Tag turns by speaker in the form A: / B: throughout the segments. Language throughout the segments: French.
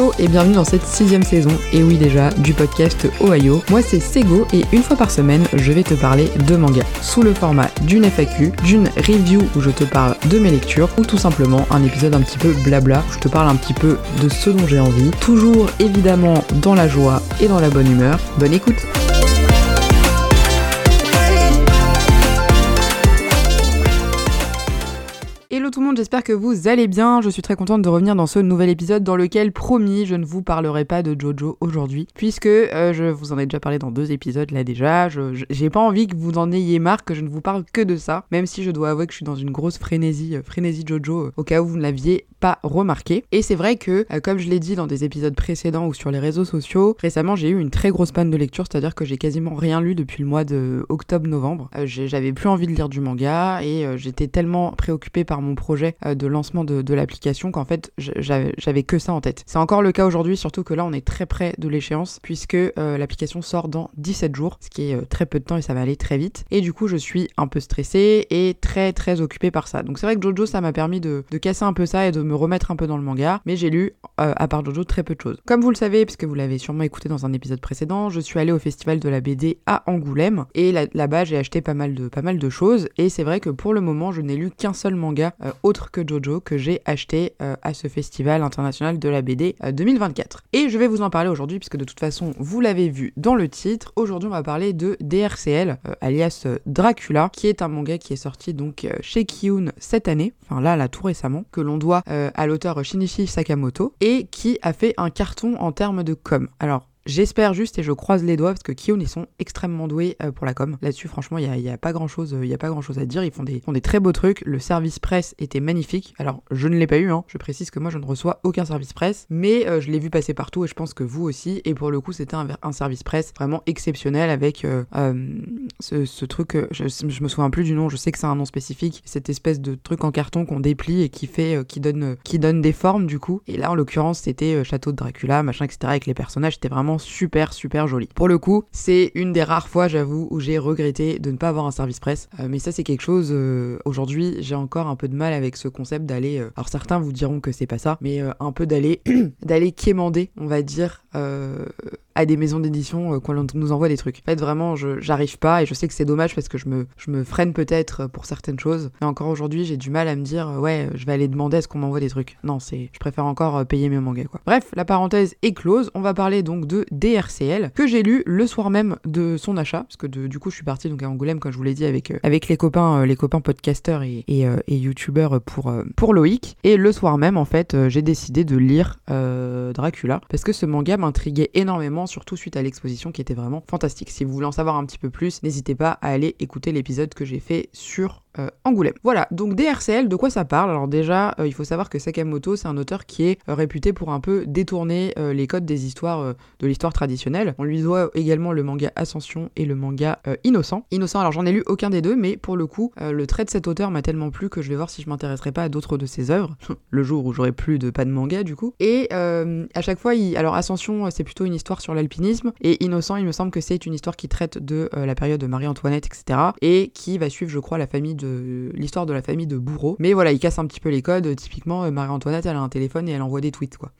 A: Hello et bienvenue dans cette sixième saison, et oui déjà, du podcast Ohio. Moi c'est Sego et une fois par semaine, je vais te parler de manga, sous le format d'une FAQ, d'une review où je te parle de mes lectures, ou tout simplement un épisode un petit peu blabla, où je te parle un petit peu de ce dont j'ai envie, toujours évidemment dans la joie et dans la bonne humeur. Bonne écoute Tout le monde, j'espère que vous allez bien. Je suis très contente de revenir dans ce nouvel épisode dans lequel, promis, je ne vous parlerai pas de Jojo aujourd'hui, puisque euh, je vous en ai déjà parlé dans deux épisodes là déjà. J'ai pas envie que vous en ayez marre que je ne vous parle que de ça, même si je dois avouer que je suis dans une grosse frénésie, euh, frénésie Jojo, euh, au cas où vous ne l'aviez pas remarqué. Et c'est vrai que, comme je l'ai dit dans des épisodes précédents ou sur les réseaux sociaux, récemment j'ai eu une très grosse panne de lecture, c'est-à-dire que j'ai quasiment rien lu depuis le mois de octobre-novembre. J'avais plus envie de lire du manga et j'étais tellement préoccupée par mon projet euh, de lancement de, l'application qu'en fait j'avais que ça en tête. C'est encore le cas aujourd'hui, surtout que là on est très près de l'échéance puisque euh, l'application sort dans 17 jours, ce qui est euh, très peu de temps et ça va aller très vite. Et du coup je suis un peu stressée et très très occupée par ça. Donc c'est vrai que Jojo ça m'a permis de, casser un peu ça et de me remettre un peu dans le manga, mais j'ai lu à part Jojo très peu de choses. Comme vous le savez, puisque vous l'avez sûrement écouté dans un épisode précédent, je suis allée au festival de la BD à Angoulême et là-bas j'ai acheté pas mal de pas mal de choses et c'est vrai que pour le moment je n'ai lu qu'un seul manga autre que Jojo que j'ai acheté euh, à ce festival international de la BD 2024. Euh, et je vais vous en parler aujourd'hui puisque de toute façon vous l'avez vu dans le titre. Aujourd'hui on va parler de DRCL alias Dracula qui est un manga qui est sorti donc chez Kiyun cette année, enfin là là tout récemment, que l'on doit à l'auteur Shinichi Sakamoto et qui a fait un carton en termes de com. Alors J'espère juste et je croise les doigts parce que Kion ils sont extrêmement doués euh, pour la com. Là-dessus franchement il y a, pas grand chose il y a pas grand chose à dire. Ils font des, font des très beaux trucs. Le service presse était magnifique. Alors je ne l'ai pas eu. Hein. Je précise que moi je ne reçois aucun service presse, mais euh, je l'ai vu passer partout et je pense que vous aussi. Et pour le coup c'était un, service presse vraiment exceptionnel avec euh, ce, truc. Je, je, me souviens plus du nom. Je sais que c'est un nom spécifique. Cette espèce de truc en carton qu'on déplie et qui fait qui donne qui donne des formes du coup. Et là en l'occurrence c'était château de Dracula machin etc avec les personnages. C'était vraiment super super joli. Pour le coup, c'est une des rares fois, j'avoue, où j'ai regretté de ne pas avoir un service presse. Euh, mais ça, c'est quelque chose. Euh, aujourd'hui, j'ai encore un peu de mal avec ce concept d'aller. Euh, alors certains vous diront que c'est pas ça, mais un peu d'aller d'aller quémander, on va dire, à des maisons d'édition euh, quand nous envoie des trucs. En fait, vraiment, j'arrive pas et je sais que c'est dommage parce que je me, je me freine peut-être pour certaines choses. Mais encore aujourd'hui, j'ai du mal à me dire, euh, ouais, je vais aller demander à ce qu'on m'envoie des trucs. Non, c'est, je préfère encore euh, payer mes mangas, quoi. Bref, la parenthèse est close. On va parler donc de DRCL que j'ai lu le soir même de son achat parce que du coup, je suis partie donc à Angoulême, comme je vous l'ai dit, avec, avec les copains, les copains podcasteurs et, et, et youtubeurs pour, pour Loïc. Et le soir même, en fait, j'ai décidé de lire Dracula parce que ce manga m'intriguait énormément surtout suite à l'exposition qui était vraiment fantastique. Si vous voulez en savoir un petit peu plus, n'hésitez pas à aller écouter l'épisode que j'ai fait sur euh, Angoulême. Voilà, donc DRCL, de quoi ça parle? Alors déjà, euh, il faut savoir que Sakamoto, c'est un auteur qui est euh, réputé pour un peu détourner les codes des histoires de l'histoire traditionnelle. On lui doit également le manga Ascension et le manga Innocent. Innocent, alors j'en ai lu aucun des deux, mais pour le coup, le trait de cet auteur m'a tellement plu que je vais voir si je m'intéresserai pas à d'autres de ses œuvres, le jour où j'aurai plus de pas de manga du coup. Et à chaque fois, alors Ascension, c'est plutôt une histoire sur l'alpinisme, et Innocent, il me semble que c'est une histoire qui traite de la période de Marie-Antoinette, etc., et qui va suivre, je crois, la famille de l'histoire de la famille de Bourreau. Mais voilà, il casse un petit peu les codes. Typiquement, euh, Marie-Antoinette, elle a un téléphone et elle envoie des tweets, quoi.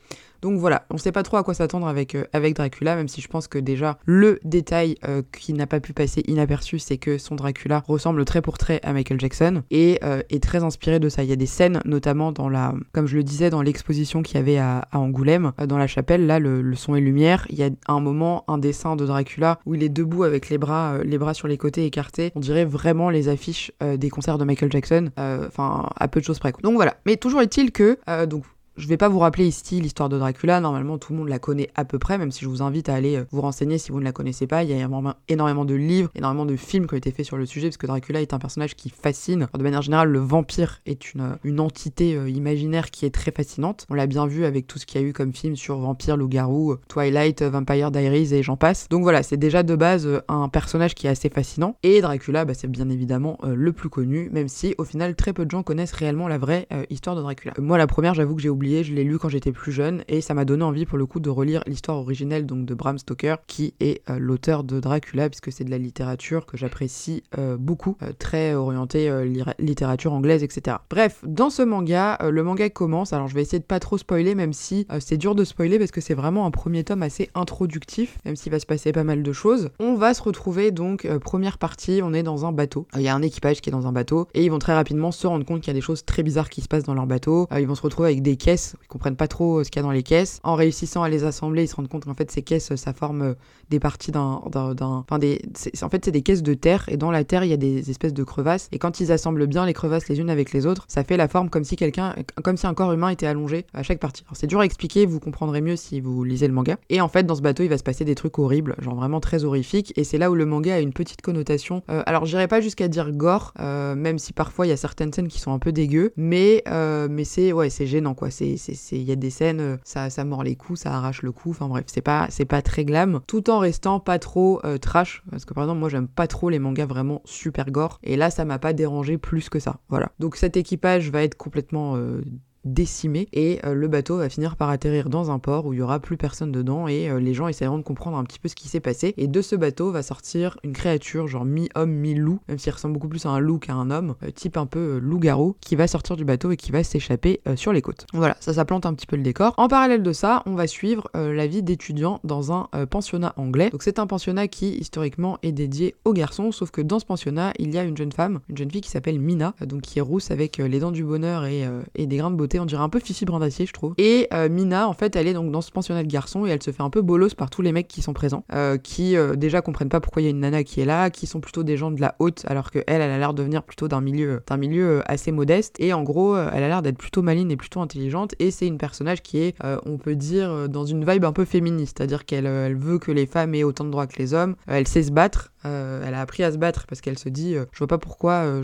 A: Donc voilà, on sait pas trop à quoi s'attendre avec, euh, avec Dracula, même si je pense que déjà le détail euh, qui n'a pas pu passer inaperçu, c'est que son Dracula ressemble très pour trait à Michael Jackson et est très inspiré de ça. Il y a des scènes, notamment dans la, comme je le disais, dans l'exposition qu'il y avait à, Angoulême, dans la chapelle, là, le, son et lumière, il y a un moment, un dessin de Dracula où il est debout avec les bras, les bras sur les côtés écartés. On dirait vraiment les affiches des concerts de Michael Jackson, euh, enfin à peu de choses près. Donc voilà. Mais toujours est-il que euh, donc je vais pas vous rappeler ici l'histoire de Dracula, normalement tout le monde la connaît à peu près, même si je vous invite à aller euh, vous renseigner si vous ne la connaissez pas. Il y a énormément de livres, énormément de films qui ont été faits sur le sujet, parce que Dracula est un personnage qui fascine. de manière générale, le vampire est une, une entité euh, imaginaire qui est très fascinante. On l'a bien vu avec tout ce qu'il y a eu comme film sur vampire, loup-garou, Twilight, Vampire Diaries et j'en passe. Donc voilà, c'est déjà de base euh, un personnage qui est assez fascinant. Et Dracula, bah, c'est bien évidemment le plus connu, même si au final très peu de gens connaissent réellement la vraie histoire de Dracula. Moi la première, j'avoue que j'ai oublié je l'ai lu quand j'étais plus jeune et ça m'a donné envie pour le coup de relire l'histoire originelle donc de Bram Stoker qui est euh, l'auteur de Dracula puisque c'est de la littérature que j'apprécie euh, beaucoup, euh, très orientée littérature anglaise etc. Bref, dans ce manga, le manga commence, alors je vais essayer de pas trop spoiler même si c'est dur de spoiler parce que c'est vraiment un premier tome assez introductif, même s'il va se passer pas mal de choses. On va se retrouver donc, première partie, on est dans un bateau, il y a un équipage qui est dans un bateau et ils vont très rapidement se rendre compte qu'il y a des choses très bizarres qui se passent dans leur bateau, ils vont se retrouver avec des caisses, ils comprennent pas trop ce qu'il y a dans les caisses. En réussissant à les assembler, ils se rendent compte qu'en fait ces caisses, ça forme euh, des parties d'un, enfin des, en fait c'est des caisses de terre et dans la terre il y a des espèces de crevasses et quand ils assemblent bien les crevasses les unes avec les autres, ça fait la forme comme si quelqu'un, comme si un corps humain était allongé à chaque partie. Alors c'est dur à expliquer, vous comprendrez mieux si vous lisez le manga. Et en fait dans ce bateau il va se passer des trucs horribles, genre vraiment très horrifiques et c'est là où le manga a une petite connotation. Euh, alors j'irai pas jusqu'à dire gore, euh, même si parfois il y a certaines scènes qui sont un peu dégueu, mais mais c'est ouais c'est gênant quoi. Il y a des scènes ça ça mord les coups, ça arrache le cou. Enfin bref c'est pas c'est pas très glam, tout en restant pas trop euh, trash. Parce que par exemple, moi j'aime pas trop les mangas vraiment super gore. Et là, ça m'a pas dérangé plus que ça. Voilà. Donc cet équipage va être complètement euh, décimé et euh, le bateau va finir par atterrir dans un port où il y aura plus personne dedans et euh, les gens essaieront de comprendre un petit peu ce qui s'est passé. Et de ce bateau va sortir une créature genre mi-homme mi-loup même s'il ressemble beaucoup plus à un loup qu'à un homme euh, type un peu loup-garou qui va sortir du bateau et qui va s'échapper sur les côtes. Voilà ça ça plante un petit peu le décor. En parallèle de ça on va suivre la vie d'étudiants dans un pensionnat anglais. Donc c'est un pensionnat qui historiquement est dédié aux garçons sauf que dans ce pensionnat il y a une jeune femme une jeune fille qui s'appelle Mina donc qui est rousse avec les dents du bonheur et, et des grains de beauté on dirait un peu Fifi Brin d'acier, je trouve. Et euh, Mina, en fait, elle est donc dans ce pensionnat de garçons et elle se fait un peu bolos par tous les mecs qui sont présents, euh, qui euh, déjà comprennent pas pourquoi il y a une nana qui est là, qui sont plutôt des gens de la haute, alors que elle, elle a l'air de venir plutôt d'un milieu, d'un milieu assez modeste. Et en gros, elle a l'air d'être plutôt maligne et plutôt intelligente. Et c'est une personnage qui est, on peut dire, dans une vibe un peu féministe, c'est-à-dire qu'elle elle veut que les femmes aient autant de droits que les hommes. elle sait se battre. Euh, elle a appris à se battre parce qu'elle se dit euh, je vois pas pourquoi euh,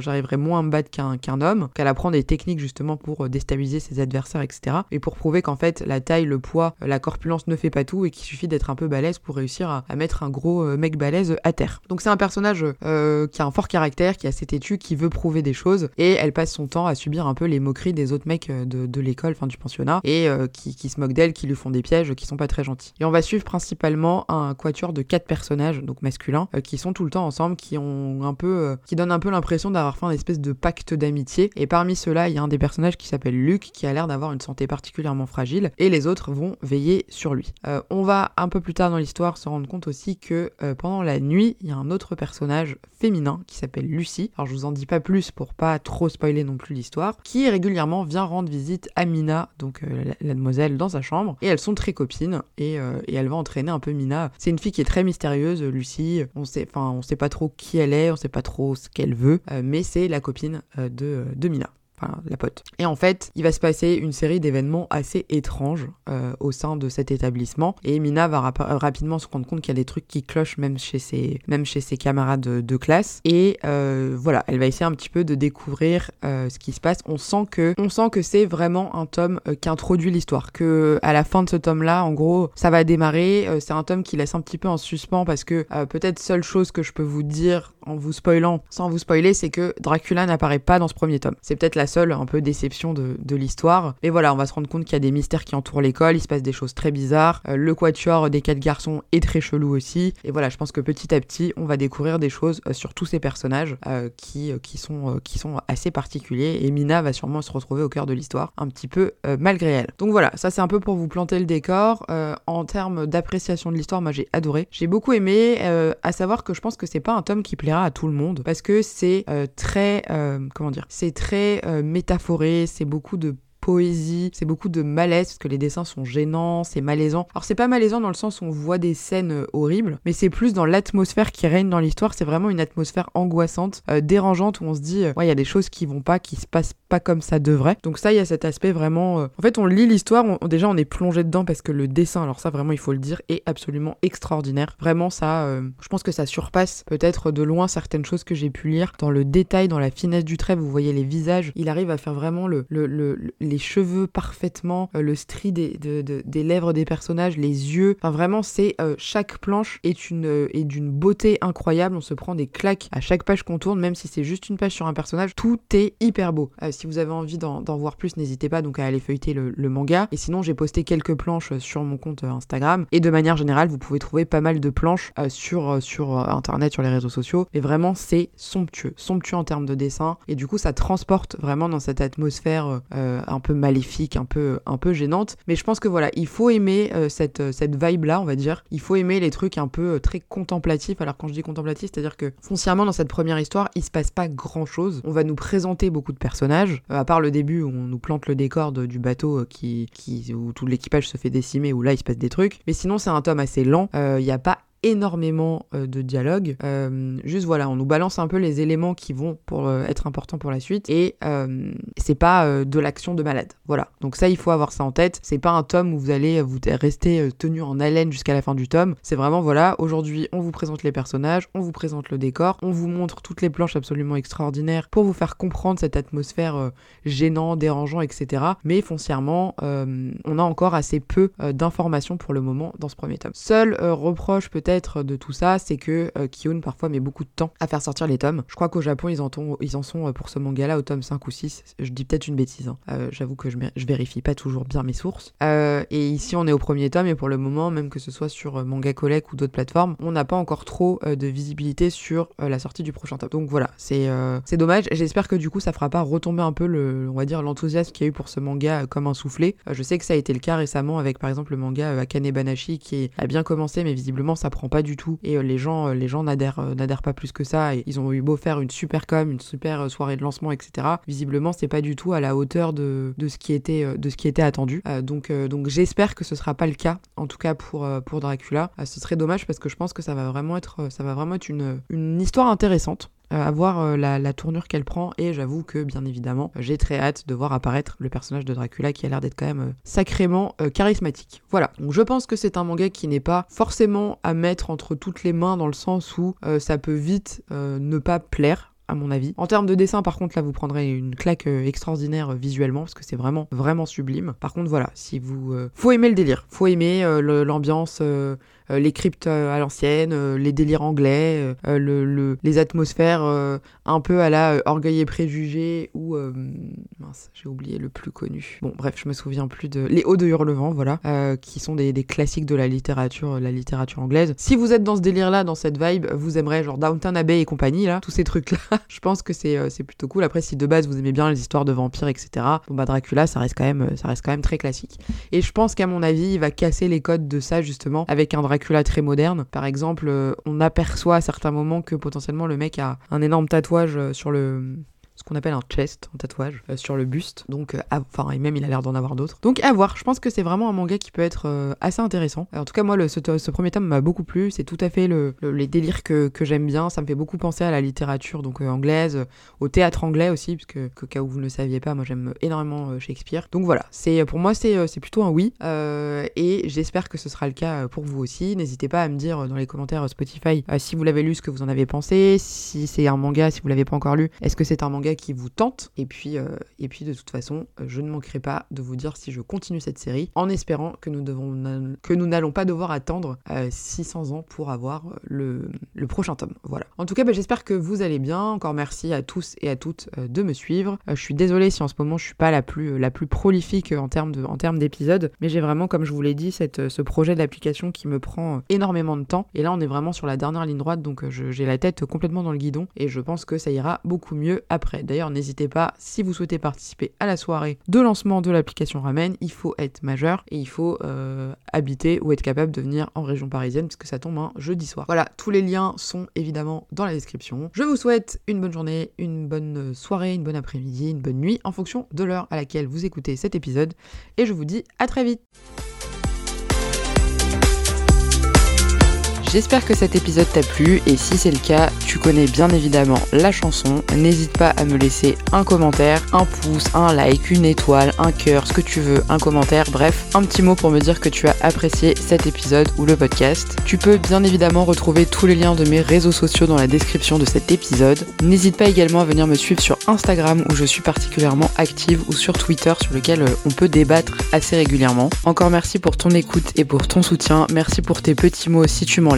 A: j'arriverais moins à me battre qu'un homme, qu'elle apprend des techniques justement pour déstabiliser ses adversaires, etc. Et pour prouver qu'en fait la taille, le poids, la corpulence ne fait pas tout et qu'il suffit d'être un peu balèze pour réussir à, mettre un gros mec balèze à terre. Donc c'est un personnage qui a un fort caractère, qui est assez têtu, qui veut prouver des choses et elle passe son temps à subir un peu les moqueries des autres mecs de, l'école, enfin du pensionnat, et qui, qui, se moquent d'elle, qui lui font des pièges, qui sont pas très gentils. Et on va suivre principalement un quatuor de quatre personnages, donc masculins euh, qui sont tout le temps ensemble, qui ont un peu, euh, qui donnent un peu l'impression d'avoir fait un espèce de pacte d'amitié. Et parmi ceux-là, il y a un des personnages qui s'appelle Luc, qui a l'air d'avoir une santé particulièrement fragile, et les autres vont veiller sur lui. Euh, on va un peu plus tard dans l'histoire se rendre compte aussi que pendant la nuit, il y a un autre personnage féminin qui s'appelle Lucie. Alors je vous en dis pas plus pour pas trop spoiler non plus l'histoire, qui régulièrement vient rendre visite à Mina, donc la, demoiselle, dans sa chambre, et elles sont très copines, et, et elle va entraîner un peu Mina. C'est une fille qui est très mystérieuse, Lucie, on sait, sait pas trop qui elle est, on sait pas trop ce qu'elle veut, euh, mais c'est la copine euh, de, de Mina la pote. Et en fait, il va se passer une série d'événements assez étranges euh, au sein de cet établissement. Et Mina va rapidement se rendre compte qu'il y a des trucs qui clochent même chez ses, même camarades de, classe. Et euh, voilà, elle va essayer un petit peu de découvrir euh, ce qui se passe. On sent que, on sent que c'est vraiment un tome qui introduit l'histoire. Que à la fin de ce tome-là, en gros, ça va démarrer. c'est un tome qui laisse un petit peu en suspens parce que peut-être seule chose que je peux vous dire en vous spoilant, sans vous spoiler, c'est que Dracula n'apparaît pas dans ce premier tome. C'est peut-être la seule un peu déception de, l'histoire. Et voilà, on va se rendre compte qu'il y a des mystères qui entourent l'école, il se passe des choses très bizarres. Euh, le quatuor des quatre garçons est très chelou aussi. Et voilà, je pense que petit à petit, on va découvrir des choses euh, sur tous ces personnages euh, qui, qui, sont, qui sont assez particuliers. Et Mina va sûrement se retrouver au cœur de l'histoire, un petit peu malgré elle. Donc voilà, ça c'est un peu pour vous planter le décor. en termes d'appréciation de l'histoire, moi j'ai adoré. J'ai beaucoup aimé, à savoir que je pense que c'est pas un tome qui plaira à tout le monde parce que c'est très, comment dire, c'est très métaphoré, c'est beaucoup de poésie, c'est beaucoup de malaise parce que les dessins sont gênants, c'est malaisant. Alors c'est pas malaisant dans le sens où on voit des scènes euh, horribles, mais c'est plus dans l'atmosphère qui règne dans l'histoire, c'est vraiment une atmosphère angoissante, euh, dérangeante où on se dit euh, ouais, il y a des choses qui vont pas, qui se passent pas comme ça devrait. Donc ça, il y a cet aspect vraiment en fait, on lit l'histoire, déjà on est plongé dedans parce que le dessin, alors ça vraiment il faut le dire, est absolument extraordinaire. Vraiment ça je pense que ça surpasse peut-être de loin certaines choses que j'ai pu lire dans le détail, dans la finesse du trait, vous voyez les visages, il arrive à faire vraiment le, le, les les cheveux parfaitement, le stri des, des lèvres des personnages, les yeux. Enfin, vraiment, c'est chaque planche est une est d'une beauté incroyable. On se prend des claques à chaque page qu'on tourne, même si c'est juste une page sur un personnage. Tout est hyper beau. si vous avez envie d'en voir plus, n'hésitez pas donc à aller feuilleter le, manga. Et sinon, j'ai posté quelques planches sur mon compte Instagram. Et de manière générale, vous pouvez trouver pas mal de planches sur, sur internet, sur les réseaux sociaux. Et vraiment, c'est somptueux. Somptueux en termes de dessin. Et du coup, ça transporte vraiment dans cette atmosphère euh, un peu maléfique, un peu, un peu gênante. Mais je pense que voilà, il faut aimer euh, cette, cette vibe-là, on va dire. Il faut aimer les trucs un peu euh, très contemplatifs. Alors quand je dis contemplatif, c'est-à-dire que foncièrement, dans cette première histoire, il se passe pas grand-chose. On va nous présenter beaucoup de personnages. à part le début où on nous plante le décor du bateau qui, qui, où tout l'équipage se fait décimer, où là, il se passe des trucs. Mais sinon, c'est un tome assez lent. Il n'y a pas énormément euh, de dialogue. Euh, juste voilà, on nous balance un peu les éléments qui vont pour euh, être importants pour la suite et c'est pas de l'action de malade. Voilà. Donc ça, il faut avoir ça en tête. C'est pas un tome où vous allez vous rester tenu en haleine jusqu'à la fin du tome. C'est vraiment voilà, aujourd'hui, on vous présente les personnages, on vous présente le décor, on vous montre toutes les planches absolument extraordinaires pour vous faire comprendre cette atmosphère gênant, dérangeant, etc. Mais foncièrement, on a encore assez peu d'informations pour le moment dans ce premier tome. Seul reproche peut-être de tout ça, c'est que euh, parfois met beaucoup de temps à faire sortir les tomes. Je crois qu'au Japon, ils en, sont euh, pour ce manga-là au tome 5 ou 6. Je dis peut-être une bêtise, hein. euh, j'avoue que je, vérifie pas toujours bien mes sources. Euh, et ici, on est au premier tome, et pour le moment, même que ce soit sur Manga Collect ou d'autres plateformes, on n'a pas encore trop de visibilité sur la sortie du prochain tome. Donc voilà, c'est dommage. J'espère que du coup, ça fera pas retomber un peu on va dire, l'enthousiasme qu'il y a eu pour ce manga comme un soufflé. je sais que ça a été le cas récemment avec par exemple le manga Akane Banashi qui a bien commencé, mais visiblement ça pas du tout et euh, les gens, euh, les gens n'adhèrent, euh, n'adhèrent pas plus que ça. Et ils ont eu beau faire une super com, une super soirée de lancement, etc. Visiblement, c'est pas du tout à la hauteur de, ce qui était, de ce qui était attendu. donc, donc j'espère que ce sera pas le cas, en tout cas pour, pour Dracula. ce serait dommage parce que je pense que ça va vraiment être, ça va vraiment être une histoire intéressante. Euh, à voir euh, la, tournure qu'elle prend. Et j'avoue que bien évidemment j'ai très hâte de voir apparaître le personnage de Dracula qui a l'air d'être quand même euh, sacrément charismatique. Voilà, donc je pense que c'est un manga qui n'est pas forcément à mettre entre toutes les mains dans le sens où ça peut vite ne pas plaire à mon avis. En termes de dessin, par contre, là, vous prendrez une claque extraordinaire visuellement, parce que c'est vraiment, vraiment sublime. Par contre, voilà, si vous... faut aimer le délire, faut aimer l'ambiance, euh, les cryptes euh, à l'ancienne, euh, les délires anglais, le, les atmosphères un peu à la Orgueil et Préjugés ou mince, j'ai oublié le plus connu. Bon, bref, je me souviens plus de les Hauts de Hurlevent, voilà, qui sont des, des, classiques de la littérature, la littérature anglaise. Si vous êtes dans ce délire-là, dans cette vibe, vous aimerez genre Downton Abbey et compagnie là, tous ces trucs-là. je pense que c'est c'est plutôt cool. Après, si de base vous aimez bien les histoires de vampires, etc. Bon bah Dracula, ça reste quand même ça reste quand même très classique. Et je pense qu'à mon avis, il va casser les codes de ça justement avec un Dracula très moderne. Par exemple, euh, on aperçoit à certains moments que potentiellement le mec a un énorme tatouage euh, sur le qu'on appelle un chest, un tatouage, euh, sur le buste. Donc, euh, enfin, et même il a l'air d'en avoir d'autres. Donc, à voir. Je pense que c'est vraiment un manga qui peut être euh, assez intéressant. en tout cas, moi, ce, premier tome m'a beaucoup plu. C'est tout à fait le, les délires que, j'aime bien. Ça me fait beaucoup penser à la littérature donc anglaise, au théâtre anglais aussi, puisque que, cas où vous ne le saviez pas, moi j'aime énormément Shakespeare. Donc voilà, c'est pour moi c'est plutôt un oui. et j'espère que ce sera le cas pour vous aussi. N'hésitez pas à me dire dans les commentaires Spotify si vous l'avez lu, ce que vous en avez pensé. Si c'est un manga, si vous l'avez pas encore lu, est-ce que c'est un manga qui vous tente. Et puis, euh, et puis de toute façon, euh, je ne manquerai pas de vous dire si je continue cette série, en espérant que nous devons que nous n'allons pas devoir attendre 600 euh, ans pour avoir le, prochain tome. Voilà. En tout cas, bah, j'espère que vous allez bien. Encore merci à tous et à toutes de me suivre. je suis désolée si en ce moment je suis pas la plus la plus prolifique en termes de en termes d'épisodes, mais j'ai vraiment, comme je vous l'ai dit, cette, ce projet d'application qui me prend énormément de temps. Et là, on est vraiment sur la dernière ligne droite, donc j'ai la tête complètement dans le guidon et je pense que ça ira beaucoup mieux après. D'ailleurs, n'hésitez pas, si vous souhaitez participer à la soirée de lancement de l'application Ramen, il faut être majeur et il faut euh, habiter ou être capable de venir en région parisienne puisque ça tombe un jeudi soir. Voilà, tous les liens sont évidemment dans la description. Je vous souhaite une bonne journée, une bonne soirée, une bonne après-midi, une bonne nuit en fonction de l'heure à laquelle vous écoutez cet épisode et je vous dis à très vite. J'espère que cet épisode t'a plu et si c'est le cas, tu connais bien évidemment la chanson. N'hésite pas à me laisser un commentaire, un pouce, un like, une étoile, un cœur, ce que tu veux, un commentaire, bref, un petit mot pour me dire que tu as apprécié cet épisode ou le podcast. Tu peux bien évidemment retrouver tous les liens de mes réseaux sociaux dans la description de cet épisode. N'hésite pas également à venir me suivre sur Instagram où je suis particulièrement active ou sur Twitter sur lequel euh, on peut débattre assez régulièrement. Encore merci pour ton écoute et pour ton soutien. Merci pour tes petits mots si tu m'en